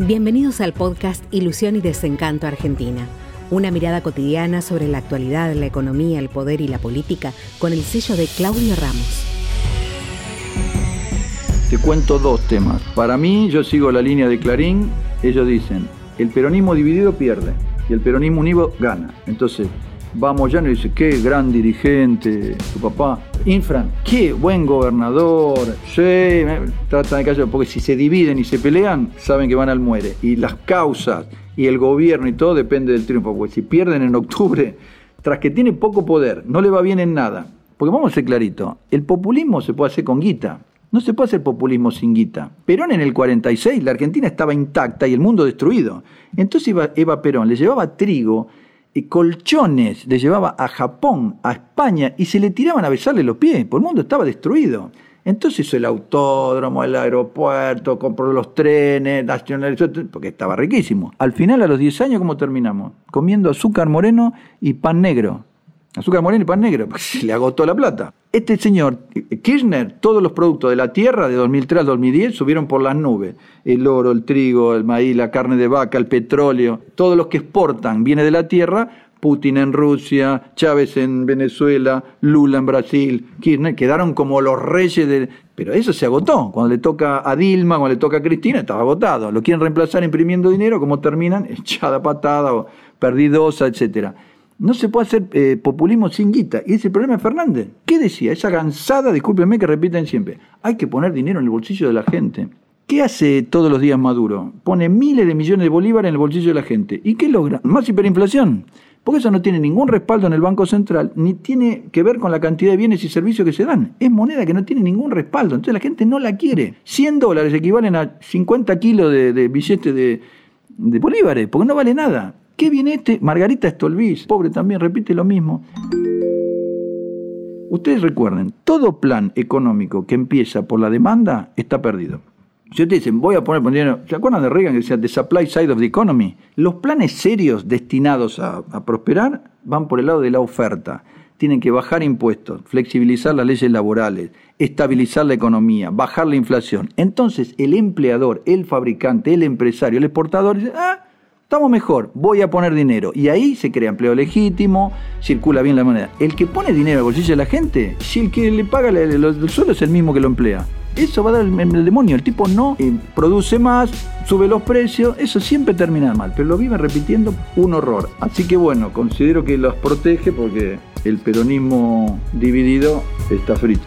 Bienvenidos al podcast Ilusión y Desencanto Argentina. Una mirada cotidiana sobre la actualidad, la economía, el poder y la política con el sello de Claudio Ramos. Te cuento dos temas. Para mí, yo sigo la línea de Clarín. Ellos dicen, el peronismo dividido pierde y el peronismo unido gana. Entonces, vamos ya y dice, qué gran dirigente, tu papá. Infran, qué buen gobernador. Sí, tratan de callar, porque si se dividen y se pelean, saben que van al muere. Y las causas y el gobierno y todo depende del triunfo, porque si pierden en octubre, tras que tiene poco poder, no le va bien en nada. Porque vamos a ser clarito, el populismo se puede hacer con guita. No se puede hacer populismo sin guita. Perón en el 46, la Argentina estaba intacta y el mundo destruido. Entonces Eva Perón le llevaba trigo colchones le llevaba a Japón, a España, y se le tiraban a besarle los pies, porque el mundo estaba destruido. Entonces hizo el autódromo, el aeropuerto, compró los trenes, nacionalizó, porque estaba riquísimo. Al final, a los 10 años, ¿cómo terminamos? Comiendo azúcar moreno y pan negro. Azúcar moreno y pan negro, le agotó la plata. Este señor, Kirchner, todos los productos de la tierra de 2003 al 2010 subieron por las nubes. El oro, el trigo, el maíz, la carne de vaca, el petróleo, todos los que exportan viene de la tierra. Putin en Rusia, Chávez en Venezuela, Lula en Brasil, Kirchner, quedaron como los reyes de... Pero eso se agotó. Cuando le toca a Dilma, cuando le toca a Cristina, estaba agotado. Lo quieren reemplazar imprimiendo dinero, como terminan? Echada patada o perdidosa, etcétera. No se puede hacer eh, populismo sin guita. Y ese es problema de Fernández. ¿Qué decía? Esa gansada, discúlpenme que repiten siempre. Hay que poner dinero en el bolsillo de la gente. ¿Qué hace todos los días Maduro? Pone miles de millones de bolívares en el bolsillo de la gente. ¿Y qué logra? Más hiperinflación. Porque eso no tiene ningún respaldo en el Banco Central, ni tiene que ver con la cantidad de bienes y servicios que se dan. Es moneda que no tiene ningún respaldo. Entonces la gente no la quiere. 100 dólares equivalen a 50 kilos de, billetes de, de bolívares, porque no vale nada. ¿Qué viene este? Margarita Stolbiz, pobre también, repite lo mismo. Ustedes recuerden, todo plan económico que empieza por la demanda está perdido. Si ustedes dicen, voy a poner dinero, ¿se acuerdan de Reagan que decía the supply side of the economy? Los planes serios destinados a, prosperar van por el lado de la oferta. Tienen que bajar impuestos, flexibilizar las leyes laborales, estabilizar la economía, bajar la inflación. Entonces el empleador, el fabricante, el empresario, el exportador dice, ah, estamos mejor, voy a poner dinero. Y ahí se crea empleo legítimo, circula bien la moneda. El que pone dinero al bolsillo de la gente, si el que le paga el, suelo es el mismo que lo emplea. Eso va a dar el, demonio. El tipo no eh, produce más, sube los precios, eso siempre termina mal. Pero lo vive repitiendo un horror. Así que bueno, considero que los protege porque el peronismo dividido está frito.